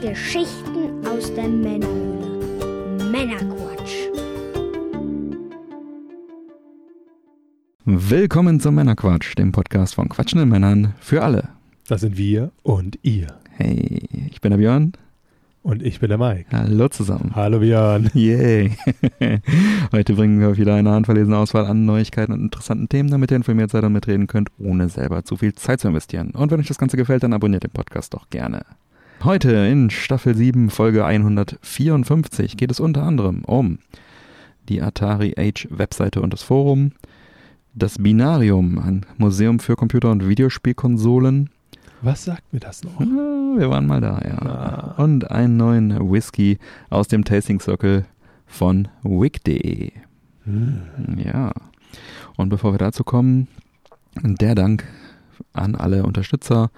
Geschichten aus der Männerhöhle. Männerquatsch. Willkommen zum Männerquatsch, dem Podcast von quatschenden Männern für alle. Das sind wir und ihr. Hey, ich bin der Björn. Und ich bin der Mike. Hallo zusammen. Hallo Björn. Yay. Heute bringen wir euch wieder eine handverlesene Auswahl an Neuigkeiten und interessanten Themen, damit ihr informiert seid und mitreden könnt, ohne selber zu viel Zeit zu investieren. Und wenn euch das Ganze gefällt, dann abonniert den Podcast doch gerne. Heute in Staffel 7, Folge 154 geht es unter anderem um die Atari Age Webseite und das Forum, das Binarium, ein Museum für Computer- und Videospielkonsolen, Was sagt mir das noch? Ah, Wir waren mal da, ja. Ah. Und einen neuen Whisky aus dem Tasting Circle von wick.de. Hm. Ja. Und bevor wir dazu kommen, der Dank an alle Unterstützer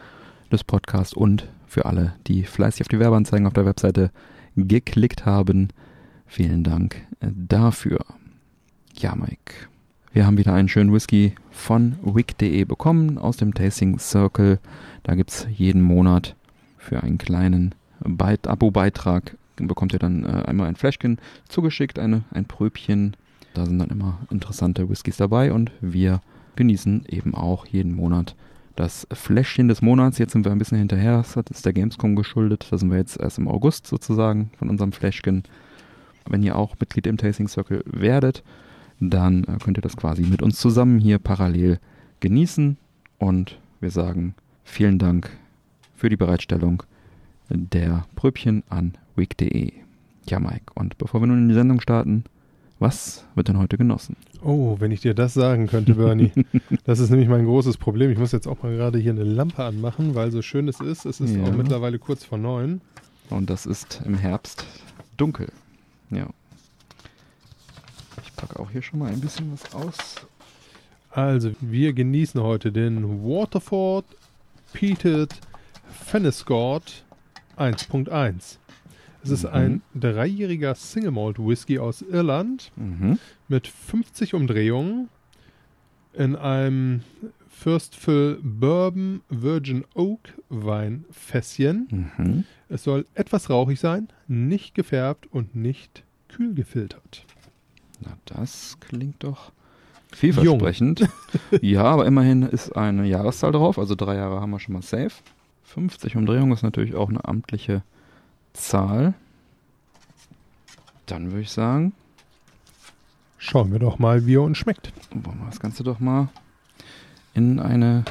des Podcasts und für alle, die fleißig auf die Werbeanzeigen auf der Webseite geklickt haben. Vielen Dank dafür. Ja, Mike. Wir haben wieder einen schönen Whisky von wick.de bekommen aus dem Tasting Circle. Da gibt es jeden Monat für einen kleinen Beit- Abo-Beitrag bekommt ihr dann äh, einmal ein Fläschchen zugeschickt, eine, ein Pröbchen. Da sind dann immer interessante Whiskys dabei und wir genießen eben auch jeden Monat das Fläschchen des Monats. Jetzt sind wir ein bisschen hinterher, das ist der Gamescom geschuldet. Da sind wir jetzt erst im August sozusagen von unserem Fläschchen. Wenn ihr auch Mitglied im Tasting Circle werdet, dann äh, könnt ihr das quasi mit uns zusammen hier parallel genießen. Und wir sagen vielen Dank für die Bereitstellung der Pröbchen an week.de. Ja, Mike, und bevor wir nun in die Sendung starten, was wird denn heute genossen? Oh, wenn ich dir das sagen könnte, Bernie. das ist nämlich mein großes Problem. Ich muss jetzt auch mal gerade hier eine Lampe anmachen, weil so schön es ist. Es ist Ja. auch mittlerweile kurz vor neun. Und das ist im Herbst dunkel. Ja. Ich packe auch hier schon mal ein bisschen was aus. Also, wir genießen heute den Waterford Peated Fennescort 1.1. Es ist Mhm. ein dreijähriger Single Malt Whisky aus Irland Mhm. mit 50 Umdrehungen in einem First Fill Bourbon Virgin Oak Weinfässchen. Mhm. Es soll etwas rauchig sein, nicht gefärbt und nicht kühl gefiltert. Na, das klingt doch vielversprechend. ja, aber immerhin ist eine Jahreszahl drauf, also drei Jahre haben wir schon mal safe. 50 Umdrehungen ist natürlich auch eine amtliche Zahl. Dann würde ich sagen, Schauen wir doch mal, wie er uns schmeckt. wollen wir das Ganze doch mal in eine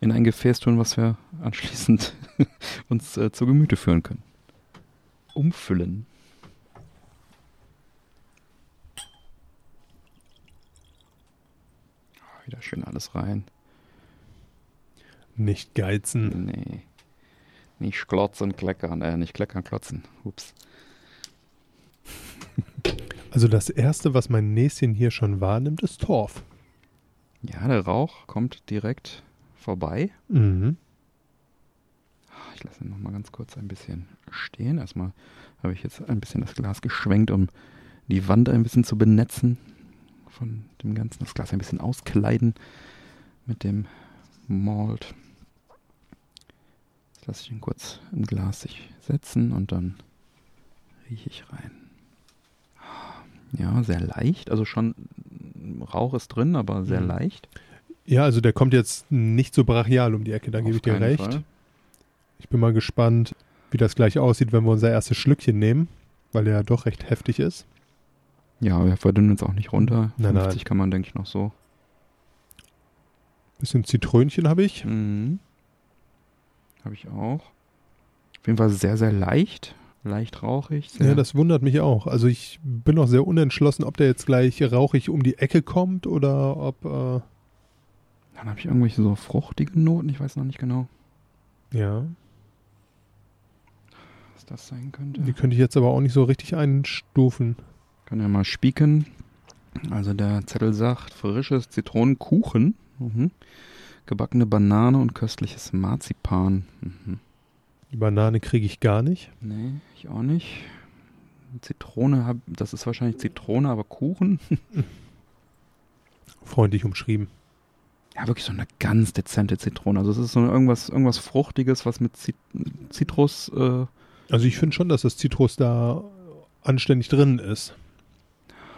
in ein Gefäß tun, was wir anschließend uns äh, zu Gemüte führen können. Umfüllen. Ah, Wieder schön alles rein. Nicht geizen. Nee. Nicht klotzen, kleckern, äh, nicht kleckern, klotzen. Ups. Also das erste, was mein Näschen hier schon wahrnimmt, ist Torf. Ja, der Rauch kommt direkt vorbei. Mhm. Ich lasse ihn noch mal ganz kurz ein bisschen stehen. Erstmal habe ich jetzt ein bisschen das Glas geschwenkt, um die Wand ein bisschen zu benetzen von dem Ganzen. Das Glas ein bisschen auskleiden mit dem Malt. Lasse ich ihn kurz im Glas sich setzen und dann rieche ich rein. Ja, sehr leicht. Also schon Rauch ist drin, aber sehr Mhm. leicht. Ja, also der kommt jetzt nicht so brachial um die Ecke, da gebe ich dir recht. Fall. Ich bin mal gespannt, wie das gleich aussieht, wenn wir unser erstes Schlückchen nehmen, weil der ja doch recht heftig ist. Ja, wir verdünnen uns auch nicht runter. Nein, 50 nein. kann man, denke ich, noch so. Bisschen Zitrönchen habe ich. Mhm. Habe ich auch. Auf jeden Fall sehr, sehr leicht. Leicht rauchig. Ja, das wundert mich auch. Also ich bin noch sehr unentschlossen, ob der jetzt gleich rauchig um die Ecke kommt oder ob, äh, Dann habe ich irgendwelche so fruchtige Noten. Ich weiß noch nicht genau, ja, was das sein könnte. die könnte ich jetzt aber auch nicht so richtig einstufen. Kann ja mal spieken. Also der Zettel sagt, frisches Zitronenkuchen. Mhm. Gebackene Banane und köstliches Marzipan. Mhm. Die Banane kriege ich gar nicht. Nee, ich auch nicht. Zitrone, hab, das ist wahrscheinlich Zitrone, aber Kuchen. Freundlich umschrieben. ja, wirklich so eine ganz dezente Zitrone. Also es ist so irgendwas, irgendwas Fruchtiges, was mit Zit Zitrus, äh, Also ich finde schon, dass das Zitrus da anständig drin ist.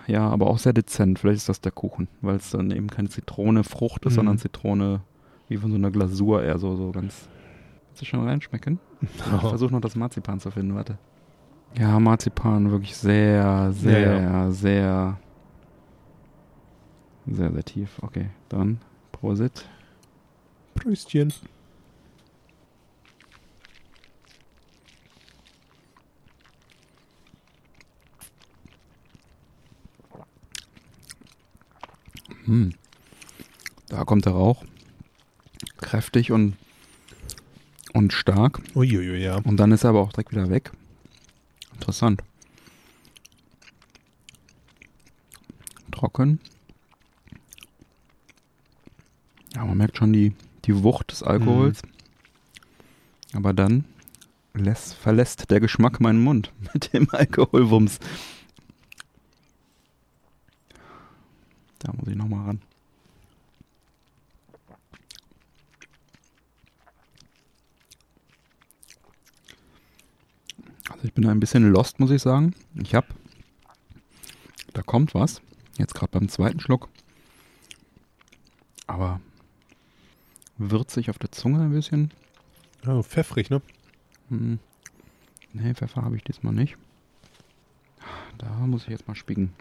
ja, aber auch sehr dezent. Vielleicht ist das der Kuchen, weil es dann eben keine Zitrone Frucht ist, Mhm. sondern Zitrone wie von so einer Glasur eher so, so ganz. Willst du schon reinschmecken? Ich versuche noch das Marzipan zu finden, warte. Ja, Marzipan wirklich sehr, sehr, Ja, sehr, sehr, sehr tief. Okay, dann Prosit. Pröstchen. Hm. Da kommt der Rauch. Kräftig und, und stark. Uiuiui, ja. Und dann ist er aber auch direkt wieder weg. Interessant. Trocken. Ja, man merkt schon die, die Wucht des Alkohols. Aber dann lässt, verlässt der Geschmack meinen Mund mit dem Alkoholwumms. Da muss ich nochmal ran. Ich bin ein bisschen lost, muss ich sagen. Ich hab, da kommt was. Jetzt gerade beim zweiten Schluck. Aber würzig auf der Zunge ein bisschen. Oh, pfeffrig, ne? Hm. Nee, Pfeffer habe ich diesmal nicht. Da muss ich jetzt mal spicken.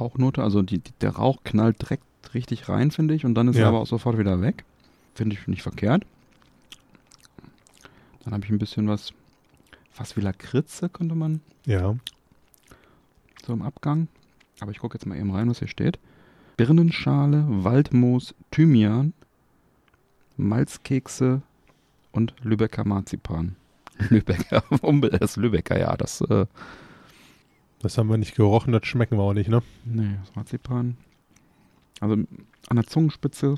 Rauchnote, also die, die, der Rauch knallt direkt richtig rein, finde ich. Und dann ist Ja. er aber auch sofort wieder weg. Finde ich nicht verkehrt. Dann habe ich ein bisschen was, fast wie Lakritze, könnte man Ja. so im Abgang. Aber ich gucke jetzt mal eben rein, was hier steht. Birnenschale, Waldmoos, Thymian, Malzkekse und Lübecker Marzipan. Lübecker, das Lübecker, ja, das, äh, Das haben wir nicht gerochen, das schmecken wir auch nicht, ne? nee, das Marzipan. Also an der Zungenspitze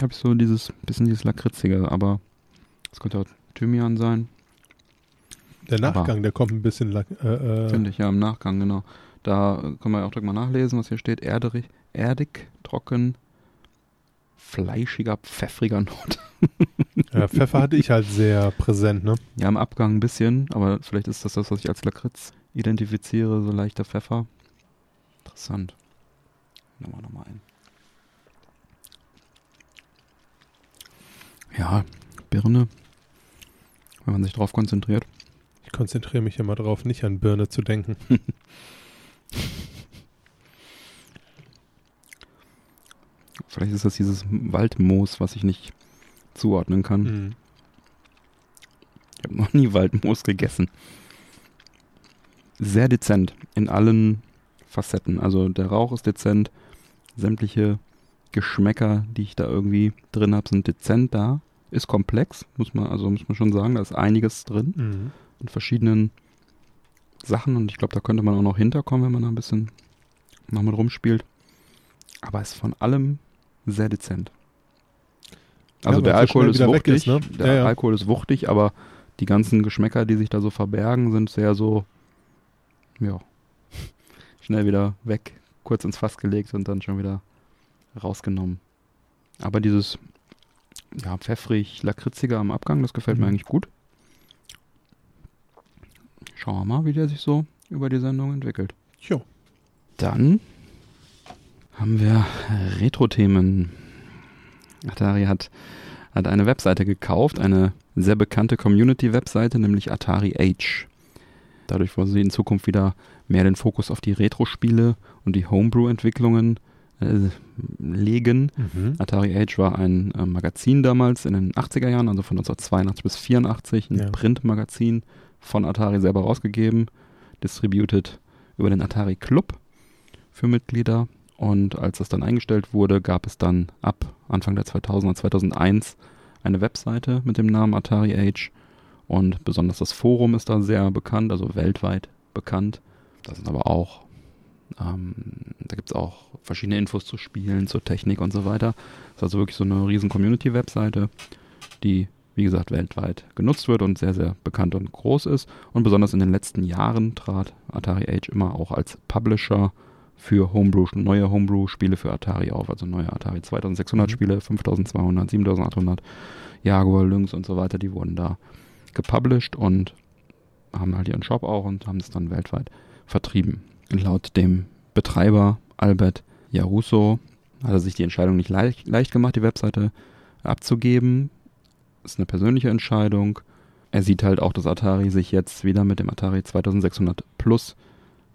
habe ich so dieses, bisschen dieses Lakritzige, aber es könnte auch Thymian sein, Der Aber- Nachgang, der kommt ein bisschen lack, äh, äh, finde ich, ja, im Nachgang, genau. Da können wir auch direkt mal nachlesen, was hier steht. Erderig, erdig, trocken, fleischiger, pfeffriger Not. ja, Pfeffer hatte ich halt sehr präsent, ne? Ja, im Abgang ein bisschen, aber vielleicht ist das das, was ich als Lakritz identifiziere, so leichter Pfeffer. Interessant. Nehmen wir nochmal ein. Ja, Birne. Wenn man sich drauf konzentriert. Ich konzentriere mich immer darauf, nicht an Birne zu denken. Vielleicht ist das dieses Waldmoos, was ich nicht zuordnen kann. Mhm. Ich habe noch nie Waldmoos gegessen. Sehr dezent in allen Facetten. Also der Rauch ist dezent. Sämtliche Geschmäcker, die ich da irgendwie drin habe, sind dezent da. Ist komplex, muss man, also muss man schon sagen, da ist einiges drin Mhm. In verschiedenen Sachen und ich glaube, da könnte man auch noch hinterkommen, wenn man da ein bisschen noch mit rumspielt. Aber ist von allem sehr dezent. Ja, Also weil der es Alkohol ist wuchtig, ist, ne? der Ja, ja. Alkohol ist wuchtig, aber die ganzen Geschmäcker, die sich da so verbergen, sind sehr so, ja, schnell wieder weg, kurz ins Fass gelegt und dann schon wieder rausgenommen. Aber dieses, ja, pfeffrig, lakritzige am Abgang, das gefällt mir Mhm. eigentlich gut. Schauen wir mal, wie der sich so über die Sendung entwickelt. Jo. Dann haben wir Retro-Themen. Atari hat, hat eine Webseite gekauft, eine sehr bekannte Community-Webseite, nämlich Atari Age. Dadurch wollen sie in Zukunft wieder mehr den Fokus auf die Retro-Spiele und die Homebrew-Entwicklungen äh, legen. Mhm. Atari Age war ein äh, Magazin damals in den 80er Jahren, also von 1982 bis 84, ein Ja. Printmagazin von Atari selber rausgegeben, distributed über den Atari Club für Mitglieder. Und als das dann eingestellt wurde, gab es dann ab Anfang der 2000er, 2001 eine Webseite mit dem Namen Atari Age. Und besonders das Forum ist da sehr bekannt, also weltweit bekannt. Da sind aber auch, ähm, da gibt es auch verschiedene Infos zu Spielen, zur Technik und so weiter. Das ist also wirklich so eine riesen Community-Webseite, die, wie gesagt, weltweit genutzt wird und sehr, sehr bekannt und groß ist. Und besonders in den letzten Jahren trat Atari Age immer auch als Publisher für Homebrew, neue Homebrew-Spiele für Atari auf, also neue Atari 2600 Mhm. Spiele, 5200, 7800, Jaguar, Lynx und so weiter, die wurden da gepublished und haben halt ihren Shop auch und haben es dann weltweit vertrieben. Laut dem Betreiber Albert Jaruso hat er sich die Entscheidung nicht leicht, leicht gemacht, die Webseite abzugeben. Ist eine persönliche Entscheidung. Er sieht halt auch, dass Atari sich jetzt wieder mit dem Atari 2600 Plus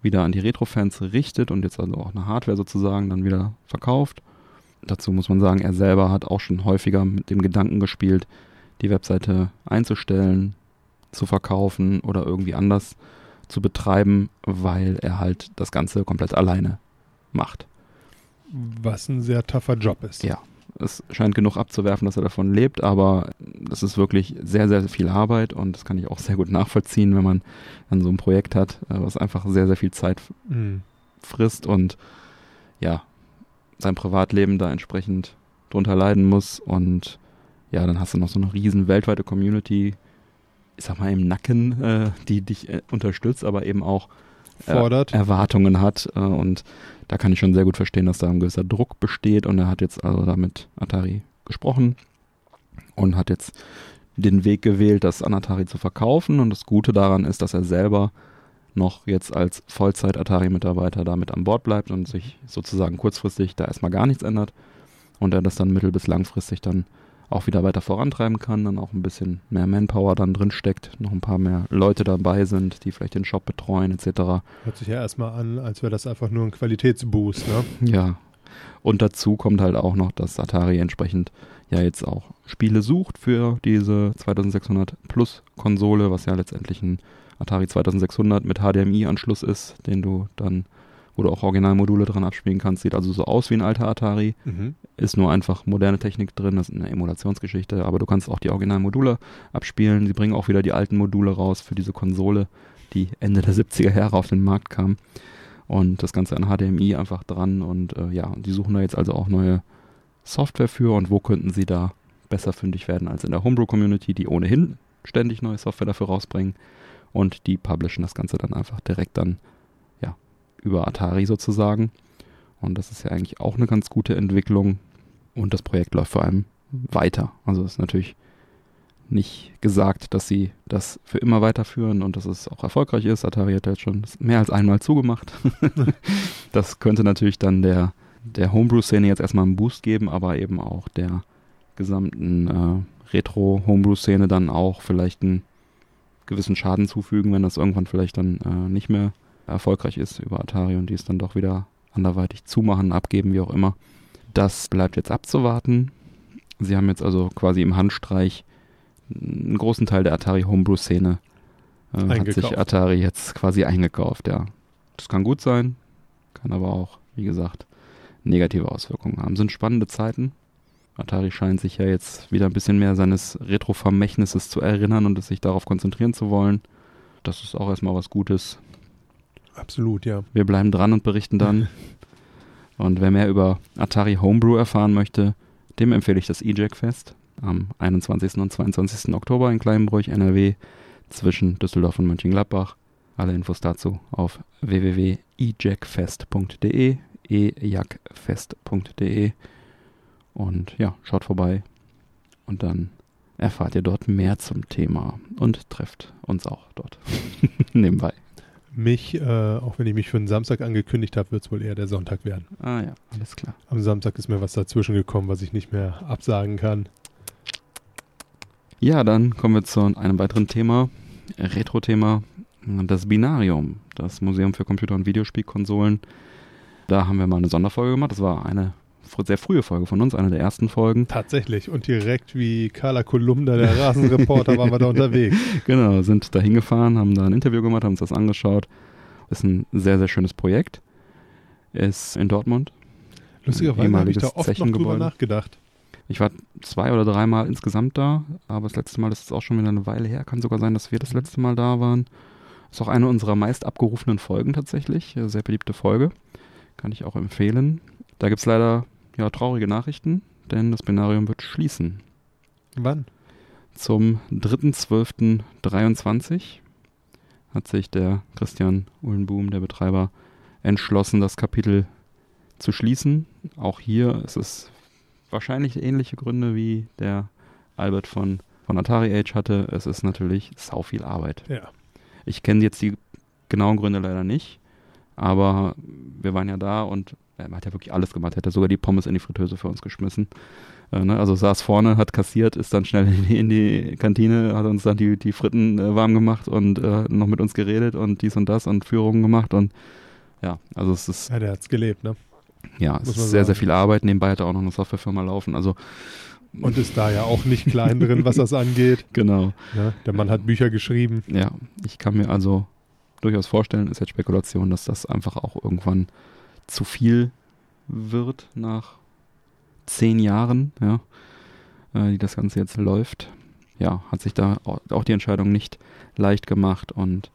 wieder an die Retro-Fans richtet und jetzt also auch eine Hardware sozusagen dann wieder verkauft. Dazu muss man sagen, er selber hat auch schon häufiger mit dem Gedanken gespielt, die Webseite einzustellen, zu verkaufen oder irgendwie anders zu betreiben, weil er halt das Ganze komplett alleine macht. Was ein sehr tougher Job ist. Ja. Es scheint genug abzuwerfen, dass er davon lebt, aber das ist wirklich sehr, sehr viel Arbeit und das kann ich auch sehr gut nachvollziehen, wenn man dann so ein Projekt hat, äh, was einfach sehr, sehr viel Zeit Mhm. frisst und ja, sein Privatleben da entsprechend drunter leiden muss und ja, dann hast du noch so eine riesen weltweite Community, ich sag mal im Nacken, äh, die dich äh, unterstützt, aber eben auch Fordert. Erwartungen hat äh, und da kann ich schon sehr gut verstehen, dass da ein gewisser Druck besteht und er hat jetzt also da mit Atari gesprochen und hat jetzt den Weg gewählt, das an Atari zu verkaufen und das Gute daran ist, dass er selber noch jetzt als Vollzeit-Atari-Mitarbeiter damit an Bord bleibt und sich sozusagen kurzfristig da erstmal gar nichts ändert und er das dann mittel- bis langfristig dann auch wieder weiter vorantreiben kann, dann auch ein bisschen mehr Manpower dann drin steckt, noch ein paar mehr Leute dabei sind, die vielleicht den Shop betreuen etc. Hört sich ja erstmal an, als wäre das einfach nur ein Qualitätsboost. Ne? Ja. Und dazu kommt halt auch noch, dass Atari entsprechend ja jetzt auch Spiele sucht für diese 2600 Plus Konsole, was ja letztendlich ein Atari 2600 mit HDMI-Anschluss ist, den du dann, wo du auch Originalmodule dran abspielen kannst. Sieht also so aus wie ein alter Atari, Mhm. ist nur einfach moderne Technik drin, das ist eine Emulationsgeschichte, aber du kannst auch die Originalmodule abspielen. Sie bringen auch wieder die alten Module raus für diese Konsole, die Ende der 70er Jahre auf den Markt kam. Und das Ganze an HDMI einfach dran und äh, ja, die suchen da jetzt also auch neue Software für und wo könnten sie da besser fündig werden als in der Homebrew-Community, die ohnehin ständig neue Software dafür rausbringen und die publishen das Ganze dann einfach direkt dann über Atari sozusagen und das ist ja eigentlich auch eine ganz gute Entwicklung und das Projekt läuft vor allem weiter. Also es ist natürlich nicht gesagt, dass sie das für immer weiterführen und dass es auch erfolgreich ist. Atari hat jetzt schon mehr als einmal zugemacht. das könnte natürlich dann der, der Homebrew-Szene jetzt erstmal einen Boost geben, aber eben auch der gesamten äh, Retro-Homebrew-Szene dann auch vielleicht einen gewissen Schaden zufügen, wenn das irgendwann vielleicht dann äh, nicht mehr erfolgreich ist über Atari und die es dann doch wieder anderweitig zumachen, abgeben, wie auch immer. Das bleibt jetzt abzuwarten. Sie haben jetzt also quasi im Handstreich einen großen Teil der Atari Homebrew-Szene äh, hat sich Atari jetzt quasi eingekauft, ja. Das kann gut sein, kann aber auch, wie gesagt, negative Auswirkungen haben. Sind spannende Zeiten. Atari scheint sich ja jetzt wieder ein bisschen mehr seines Retro-Vermächtnisses zu erinnern und es sich darauf konzentrieren zu wollen. Das ist auch erstmal was Gutes. Absolut, ja. Wir bleiben dran und berichten dann. und wer mehr über Atari Homebrew erfahren möchte, dem empfehle ich das E-Jack Fest am 21. und 22. Oktober in Kleinbräuch, NRW, zwischen Düsseldorf und Mönchengladbach. Alle Infos dazu auf www.ejackfest.de, ejackfest.de und ja, schaut vorbei und dann erfahrt ihr dort mehr zum Thema und trefft uns auch dort nebenbei. Mich, äh, auch wenn ich mich für einen Samstag angekündigt habe, wird es wohl eher der Sonntag werden. Ah ja, alles klar. Am Samstag ist mir was dazwischen gekommen, was ich nicht mehr absagen kann. Ja, dann kommen wir zu einem weiteren Thema, Retro-Thema, das Binarium, das Museum für Computer- und Videospielkonsolen. Da haben wir mal eine Sonderfolge gemacht. Das war eine sehr frühe Folge von uns, eine der ersten Folgen. Tatsächlich. Und direkt wie Carla Kolumna, der Rasenreporter, waren wir da unterwegs. Genau, sind da hingefahren, haben da ein Interview gemacht, haben uns das angeschaut. Ist ein sehr, sehr schönes Projekt. Ist in Dortmund. Lustigerweise habe ich da oft noch drüber nachgedacht. Ich war zwei oder dreimal insgesamt da, aber das letzte Mal ist es auch schon wieder eine Weile her. Kann sogar sein, dass wir das letzte Mal da waren. Ist auch eine unserer meist abgerufenen Folgen tatsächlich. Sehr beliebte Folge. Kann ich auch empfehlen. Da gibt es leider ja, traurige Nachrichten, denn das Binarium wird schließen. Wann? Zum 3.12.23 hat sich der Christian Uhlenboom, der Betreiber, entschlossen, das Kapitel zu schließen. Auch hier ist es wahrscheinlich ähnliche Gründe wie der Albert von, von Atari Age hatte. Es ist natürlich sau viel Arbeit. Ja. Ich kenne jetzt die genauen Gründe leider nicht, aber wir waren ja da und er hat ja wirklich alles gemacht. Er hat ja sogar die Pommes in die Fritteuse für uns geschmissen. Äh, ne? Also saß vorne, hat kassiert, ist dann schnell in die, in die Kantine, hat uns dann die, die Fritten äh, warm gemacht und äh, noch mit uns geredet und dies und das und Führungen gemacht und ja, also es ist Ja, der hat's gelebt, ne? ja, es ist sehr, sehr sagen. viel Arbeit. Nebenbei hat er auch noch eine Softwarefirma laufen. Also Und ist da ja auch nicht klein drin, was das angeht. genau. Ne? Der Mann hat Bücher geschrieben. Ja, ich kann mir also durchaus vorstellen, ist jetzt Spekulation, dass das einfach auch irgendwann zu viel wird nach zehn Jahren, ja, äh, die das Ganze jetzt läuft. Ja, hat sich da au- auch die Entscheidung nicht leicht gemacht und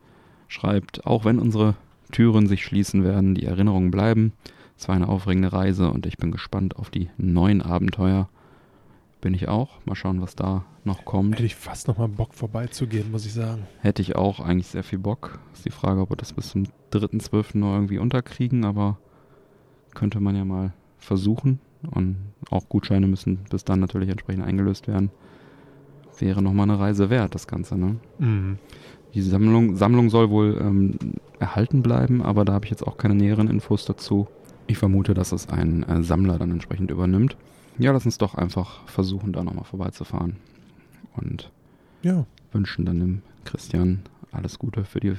schreibt, auch wenn unsere Türen sich schließen werden, die Erinnerungen bleiben. Es war eine aufregende Reise und ich bin gespannt auf die neuen Abenteuer. Bin ich auch. Mal schauen, was da noch kommt. Hätte ich fast noch mal Bock vorbeizugehen, muss ich sagen. Hätte ich auch eigentlich sehr viel Bock. Ist die Frage, ob wir das bis zum 3.12. noch irgendwie unterkriegen, aber könnte man ja mal versuchen. Und auch Gutscheine müssen bis dann natürlich entsprechend eingelöst werden. Wäre nochmal eine Reise wert, das Ganze, ne? Mhm. Die Sammlung, Sammlung soll wohl ähm, erhalten bleiben, aber da habe ich jetzt auch keine näheren Infos dazu. Ich vermute, dass es ein äh, Sammler dann entsprechend übernimmt. Ja, lass uns doch einfach versuchen, da nochmal vorbeizufahren. Und Ja, wünschen dann dem Christian alles Gute für die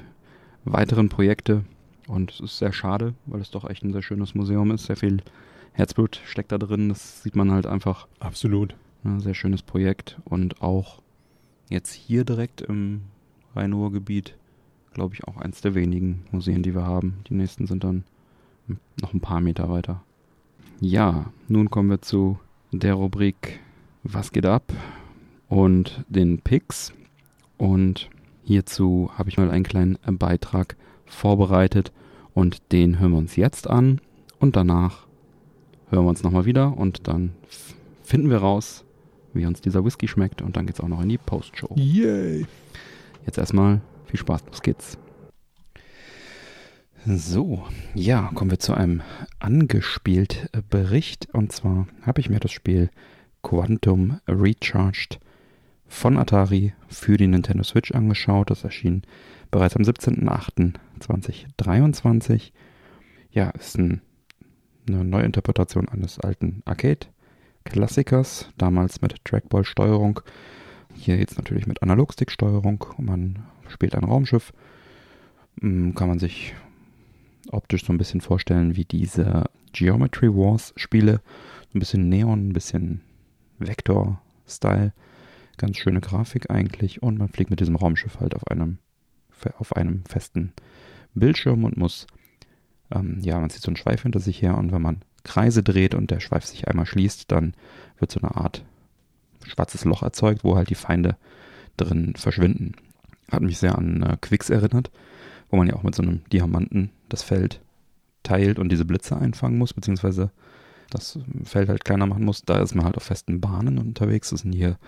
weiteren Projekte. Und es ist sehr schade, weil es doch echt ein sehr schönes Museum ist. Sehr viel Herzblut steckt da drin. Das sieht man halt einfach. absolut. Ne, sehr schönes Projekt. Und auch jetzt hier direkt im Rhein-Ruhr-Gebiet, glaube ich, auch eins der wenigen Museen, die wir haben. Die nächsten sind dann noch ein paar Meter weiter. Ja, nun kommen wir zu der Rubrik Was geht ab? und den Picks. Und hierzu habe ich mal einen kleinen Beitrag vorbereitet und den hören wir uns jetzt an und danach hören wir uns nochmal wieder und dann finden wir raus, wie uns dieser Whisky schmeckt und dann geht's auch noch in die Postshow. Yay. Jetzt erstmal viel Spaß, los geht's. So, ja, kommen wir zu einem angespielt Bericht. Und zwar habe ich mir das Spiel Quantum Recharged von Atari für die Nintendo Switch angeschaut. Das erschien bereits am 17.08.2023. Ja, ist ein, eine Neuinterpretation eines alten Arcade-Klassikers, damals mit Trackball-Steuerung. Hier jetzt natürlich mit Analogstick-Steuerung. Man spielt ein Raumschiff. Mm, Kann man sich optisch so ein bisschen vorstellen wie diese Geometry Wars Spiele. Ein bisschen Neon, ein bisschen Vektor-Style. Ganz schöne Grafik eigentlich. Und man fliegt mit diesem Raumschiff halt auf einem, auf einem festen Bildschirm und muss, ähm, ja, man zieht so einen Schweif hinter sich her und wenn man Kreise dreht und der Schweif sich einmal schließt, dann wird so eine Art schwarzes Loch erzeugt, wo halt die Feinde drin verschwinden. Hat mich sehr an äh, Quicks erinnert, wo man ja auch mit so einem Diamanten das Feld teilt und diese Blitze einfangen muss, beziehungsweise das Feld halt kleiner machen muss. Da ist man halt auf festen Bahnen unterwegs. Das sind hier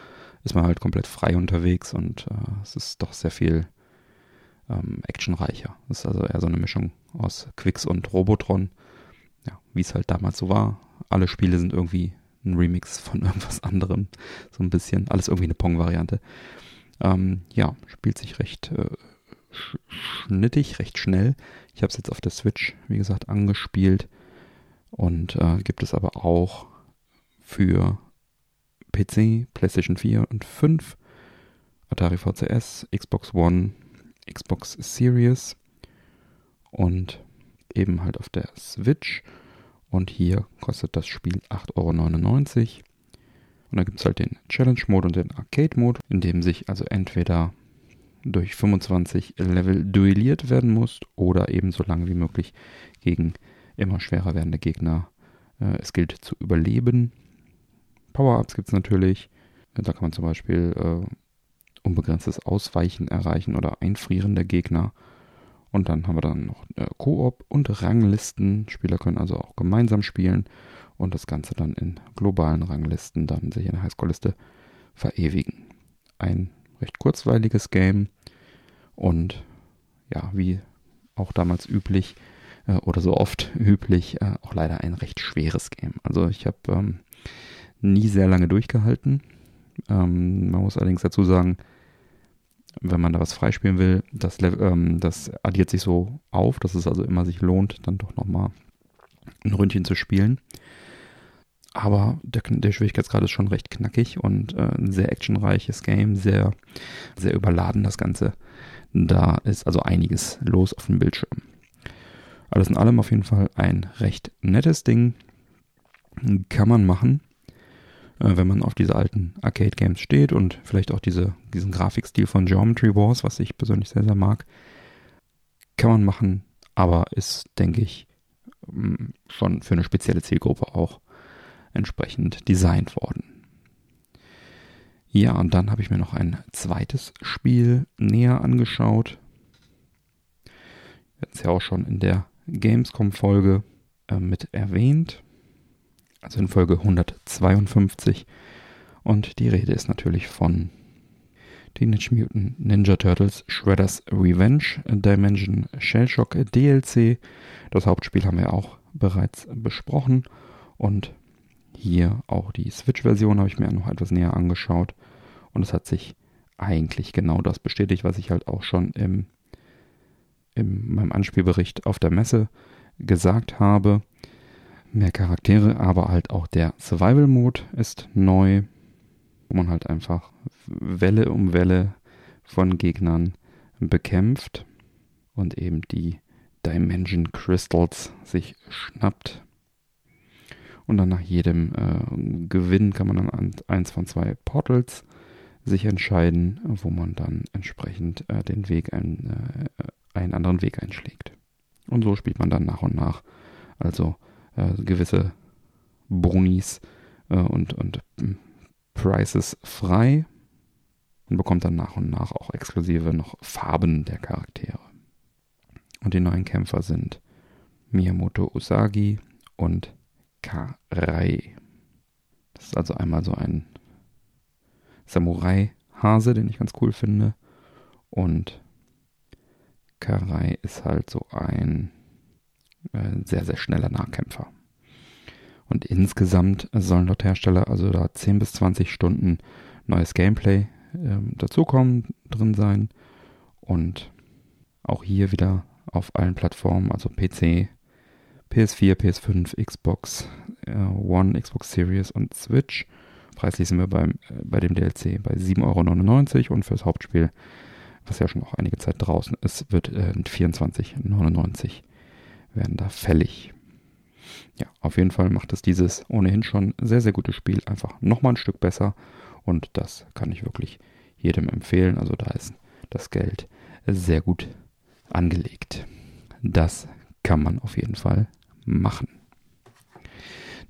ist man halt komplett frei unterwegs und äh, es ist doch sehr viel ähm, actionreicher. Es ist also eher so eine Mischung aus Quicks und Robotron. Ja, wie es halt damals so war. Alle Spiele sind irgendwie ein Remix von irgendwas anderem. So ein bisschen. Alles irgendwie eine Pong-Variante. Ähm, ja, spielt sich recht äh, sch schnittig, recht schnell. Ich habe es jetzt auf der Switch, wie gesagt, angespielt. Und äh, gibt es aber auch für PC, PlayStation 4 und 5, Atari VCS, Xbox One, Xbox Series und eben halt auf der Switch. Und hier kostet das Spiel 8,99 Euro. Und da gibt es halt den Challenge-Mode und den Arcade-Mode, in dem sich also entweder durch 25 Level duelliert werden muss oder eben so lange wie möglich gegen immer schwerer werdende Gegner äh, es gilt zu überleben. Power-Ups gibt es natürlich. Da kann man zum Beispiel äh, unbegrenztes Ausweichen erreichen oder Einfrieren der Gegner. Und dann haben wir dann noch äh, Koop und Ranglisten. Spieler können also auch gemeinsam spielen und das Ganze dann in globalen Ranglisten dann sich in der Highscore-Liste verewigen. Ein recht kurzweiliges Game und ja, wie auch damals üblich, äh, oder so oft üblich äh, auch leider ein recht schweres Game. Also ich habe ähm, nie sehr lange durchgehalten. Ähm, man muss allerdings dazu sagen, wenn man da was freispielen will, das, ähm, das addiert sich so auf, dass es also immer sich lohnt, dann doch nochmal ein Ründchen zu spielen. Aber der, der Schwierigkeitsgrad ist schon recht knackig und äh, ein sehr actionreiches Game, sehr, sehr überladen das Ganze. Da ist also einiges los auf dem Bildschirm. Alles in allem auf jeden Fall ein recht nettes Ding. Kann man machen, wenn man auf diese alten Arcade-Games steht und vielleicht auch diese, diesen Grafikstil von Geometry Wars, was ich persönlich sehr, sehr mag. Kann man machen, aber ist, denke ich, mm, schon für eine spezielle Zielgruppe auch entsprechend designt worden. Ja, und dann habe ich mir noch ein zweites Spiel näher angeschaut. Es ja auch schon in der Gamescom-Folge äh, mit erwähnt. Also in Folge 152. Und die Rede ist natürlich von Teenage Mutant Ninja Turtles Shredder's Revenge Dimension Shellshock DLC. Das Hauptspiel haben wir auch bereits besprochen. Und hier auch die Switch-Version habe ich mir noch etwas näher angeschaut und es hat sich eigentlich genau das bestätigt, was ich halt auch schon im, in meinem Anspielbericht auf der Messe gesagt habe. Mehr Charaktere, aber halt auch der Survival-Mode ist neu, wo man halt einfach Welle um Welle von Gegnern bekämpft und eben die Dimension Crystals sich schnappt und dann nach jedem äh, Gewinn kann man dann an eins von zwei Portals sich entscheiden, wo man dann entsprechend äh, den Weg, ein, äh, einen anderen Weg einschlägt. Und so spielt man dann nach und nach also gewisse Bonis äh, und, und hm, Prices frei und bekommt dann nach und nach auch exklusive noch Farben der Charaktere. Und die neuen Kämpfer sind Miyamoto Usagi und Karai. Das ist also einmal so ein Samurai-Hase, den ich ganz cool finde. Und Karai ist halt so ein äh, sehr, sehr schneller Nahkämpfer. Und insgesamt sollen dort Hersteller also da 10 bis 20 Stunden neues Gameplay äh, dazukommen, drin sein. Und auch hier wieder auf allen Plattformen, also PC, PS4, PS5, Xbox äh, One, Xbox Series und Switch. Preislich sind wir beim, äh, bei dem DLC bei 7,99 Euro und fürs Hauptspiel, was ja schon auch einige Zeit draußen ist, wird äh, 24,99 werden da fällig. Ja, auf jeden Fall macht es dieses ohnehin schon sehr, sehr gute Spiel einfach nochmal ein Stück besser und das kann ich wirklich jedem empfehlen. Also da ist das Geld sehr gut angelegt. Das kann man auf jeden Fall machen.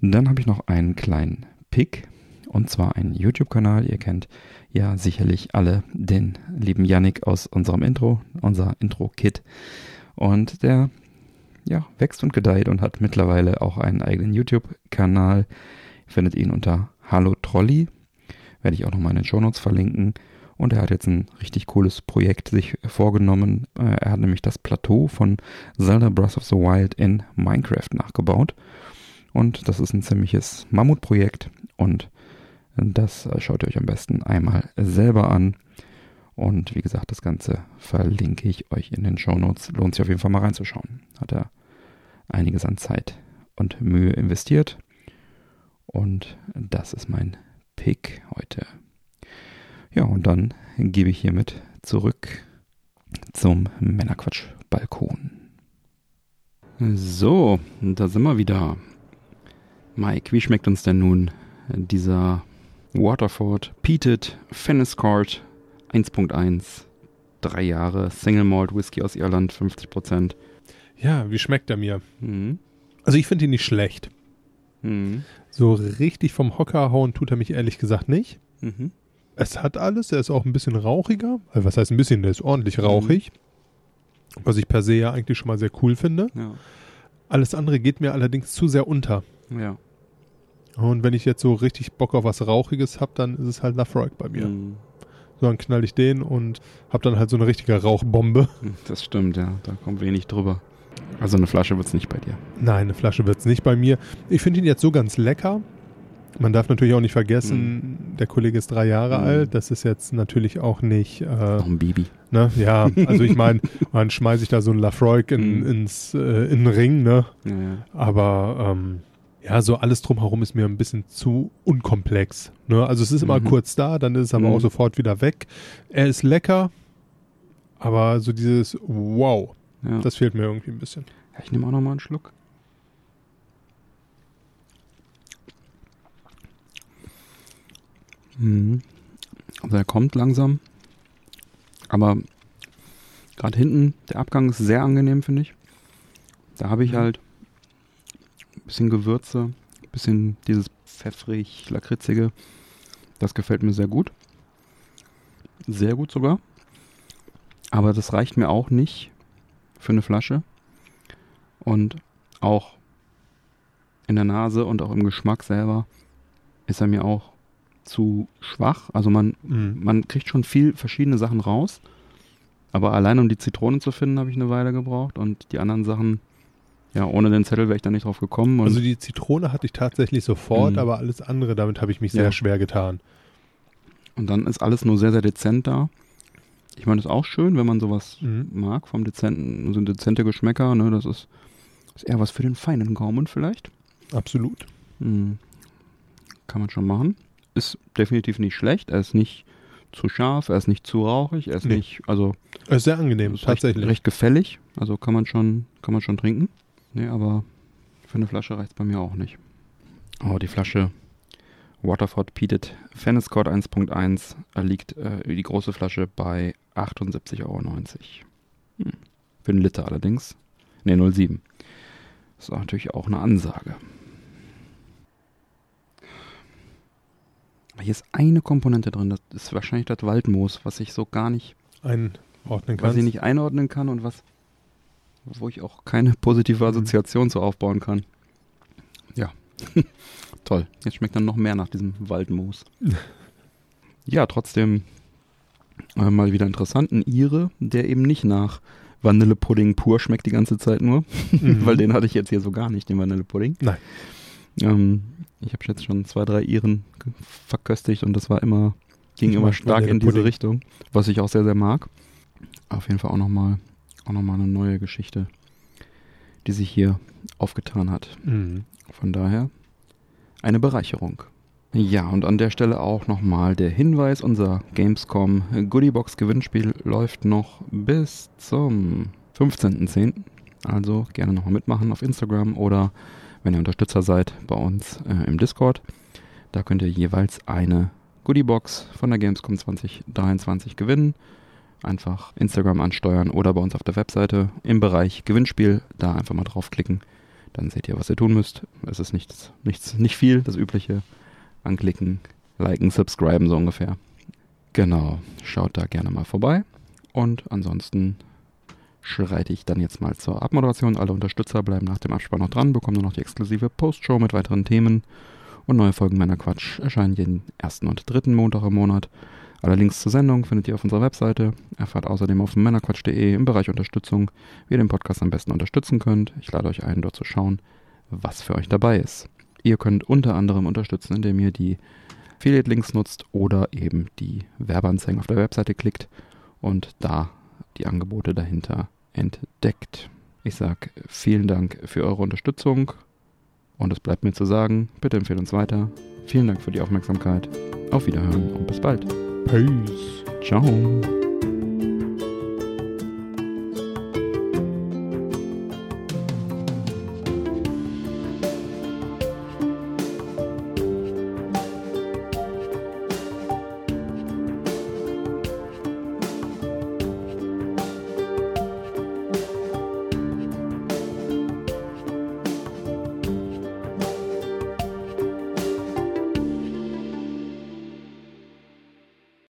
Dann habe ich noch einen kleinen Pick und zwar einen YouTube-Kanal. Ihr kennt ja sicherlich alle den lieben Yannick aus unserem Intro, unser Intro-Kit. Und der ja, wächst und gedeiht und hat mittlerweile auch einen eigenen YouTube-Kanal. Findet ihn unter Hallo Trolley. Werde ich auch nochmal in den Shownotes verlinken. Und er hat jetzt ein richtig cooles Projekt sich vorgenommen. Äh, er hat nämlich das Plateau von Zelda Breath of the Wild in Minecraft nachgebaut. Und das ist ein ziemliches Mammutprojekt. Und das schaut ihr euch am besten einmal selber an. Und wie gesagt, das Ganze verlinke ich euch in den Show Notes. Lohnt sich auf jeden Fall mal reinzuschauen. Hat er einiges an Zeit und Mühe investiert. Und das ist mein Pick heute. Ja, und dann gebe ich hiermit zurück zum Männerquatsch-Balkon. So, da sind wir wieder. Mike, wie schmeckt uns denn nun dieser Waterford Peated Fenniscourt 1.1, drei Jahre Single Malt Whisky aus Irland, 50 Prozent? Ja, wie schmeckt er mir? Mhm. Also ich finde ihn nicht schlecht. Mhm. So richtig vom Hocker hauen tut er mich ehrlich gesagt nicht. Mhm es hat alles, er ist auch ein bisschen rauchiger. Also was heißt ein bisschen, der ist ordentlich mhm. rauchig. Was ich per se ja eigentlich schon mal sehr cool finde. Ja. Alles andere geht mir allerdings zu sehr unter. Ja. Und wenn ich jetzt so richtig Bock auf was Rauchiges habe, dann ist es halt Lafroig bei mir. Mhm. So, dann knall ich den und habe dann halt so eine richtige Rauchbombe. Das stimmt, ja. Da kommt wenig drüber. Also eine Flasche wird es nicht bei dir. Nein, eine Flasche wird es nicht bei mir. Ich finde ihn jetzt so ganz lecker. Man darf natürlich auch nicht vergessen, der Kollege ist drei Jahre Mhm. alt. Das ist jetzt natürlich auch nicht. Äh, Noch ein Baby. ne? Ja, also ich meine, man schmeiße ich da so einen Lafroig in, Mhm. ins äh, in den Ring, ne? Ja, ja. Aber ähm, ja, so alles drumherum ist mir ein bisschen zu unkomplex. Ne? Also es ist immer Mhm. kurz da, dann ist es aber Mhm. auch sofort wieder weg. Er ist lecker, aber so dieses Wow, ja. das fehlt mir irgendwie ein bisschen. Ich nehme auch noch mal einen Schluck. Mhm. Also er kommt langsam. Aber gerade hinten, der Abgang ist sehr angenehm, finde ich. Da habe ich Mhm. halt bisschen Gewürze, ein bisschen dieses pfeffrig, lakritzige. Das gefällt mir sehr gut. Sehr gut sogar. Aber das reicht mir auch nicht für eine Flasche. Und auch in der Nase und auch im Geschmack selber ist er mir auch zu schwach. Also man, Mhm. man kriegt schon viel verschiedene Sachen raus. Aber allein um die Zitrone zu finden, habe ich eine Weile gebraucht. Und die anderen Sachen, ja, ohne den Zettel wäre ich da nicht drauf gekommen. Also die Zitrone hatte ich tatsächlich sofort, Mhm. aber alles andere, damit habe ich mich Ja. sehr schwer getan. Und dann ist alles nur sehr, sehr dezent da. Ich meine, das ist auch schön, wenn man sowas Mhm. mag, vom dezenten, so dezente Geschmäcker, ne, das ist, ist eher was für den feinen Gaumen vielleicht. Absolut. Hm. Kann man schon machen. Ist definitiv nicht schlecht, er ist nicht zu scharf, er ist nicht zu rauchig, er ist Nee. nicht, also Er ist sehr angenehm, ist tatsächlich. Recht, recht gefällig, also kann man schon, kann man schon trinken. Nee, aber für eine Flasche reicht es bei mir auch nicht. Oh, die Flasche Waterford Peated Fenniscord 1.1 äh, liegt äh, die große Flasche bei 78,90 Euro. Hm. Für einen Liter allerdings. Ne, 0,7. Das ist natürlich auch eine Ansage. Hier ist eine Komponente drin, das ist wahrscheinlich das Waldmoos, was ich so gar nicht Einordnen was kannst. ich nicht einordnen kann und was, wo ich auch keine positive Mhm. Assoziation zu aufbauen kann. Ja, toll. Jetzt schmeckt dann noch mehr nach diesem Waldmoos. ja, trotzdem äh, mal wieder interessant. Ein Ire, der eben nicht nach Vanillepudding pur schmeckt die ganze Zeit nur, Mhm. weil den hatte ich jetzt hier so gar nicht, den Vanillepudding. Nein. Ähm, ich habe jetzt schon zwei, drei Iren verköstigt und das war immer, ging Ich immer stark in diese. Richtung, was ich auch sehr, sehr mag. Auf jeden Fall auch nochmal auch noch mal eine neue Geschichte, die sich hier aufgetan hat. Mhm. Von daher eine Bereicherung. Ja, und an der Stelle auch nochmal der Hinweis, unser Gamescom Goodiebox Gewinnspiel läuft noch bis zum 15.10. Also gerne nochmal mitmachen auf Instagram oder wenn ihr Unterstützer seid bei uns äh, im Discord. Da könnt ihr jeweils eine Goodiebox von der Gamescom 2023 gewinnen. Einfach Instagram ansteuern oder bei uns auf der Webseite im Bereich Gewinnspiel da einfach mal draufklicken. Dann seht ihr, was ihr tun müsst. Es ist nichts, nichts, nicht viel, das übliche. Anklicken, liken, subscriben so ungefähr. Genau, schaut da gerne mal vorbei. Und ansonsten schreite ich dann jetzt mal zur Abmoderation. Alle Unterstützer bleiben nach dem Abspann noch dran, bekommen nur noch die exklusive Postshow mit weiteren Themen. Und neue Folgen meiner Quatsch erscheinen jeden ersten und dritten Montag im Monat. Alle Links zur Sendung findet ihr auf unserer Webseite. Erfahrt außerdem auf männerquatsch.de im Bereich Unterstützung, wie ihr den Podcast am besten unterstützen könnt. Ich lade euch ein, dort zu schauen, was für euch dabei ist. Ihr könnt unter anderem unterstützen, indem ihr die Affiliate-Links nutzt oder eben die Werbeanzeigen auf der Webseite klickt und da die Angebote dahinter entdeckt. Ich sage vielen Dank für eure Unterstützung und es bleibt mir zu sagen, bitte empfehlt uns weiter. Vielen Dank für die Aufmerksamkeit. Auf Wiederhören und bis bald. Peace. Ciao.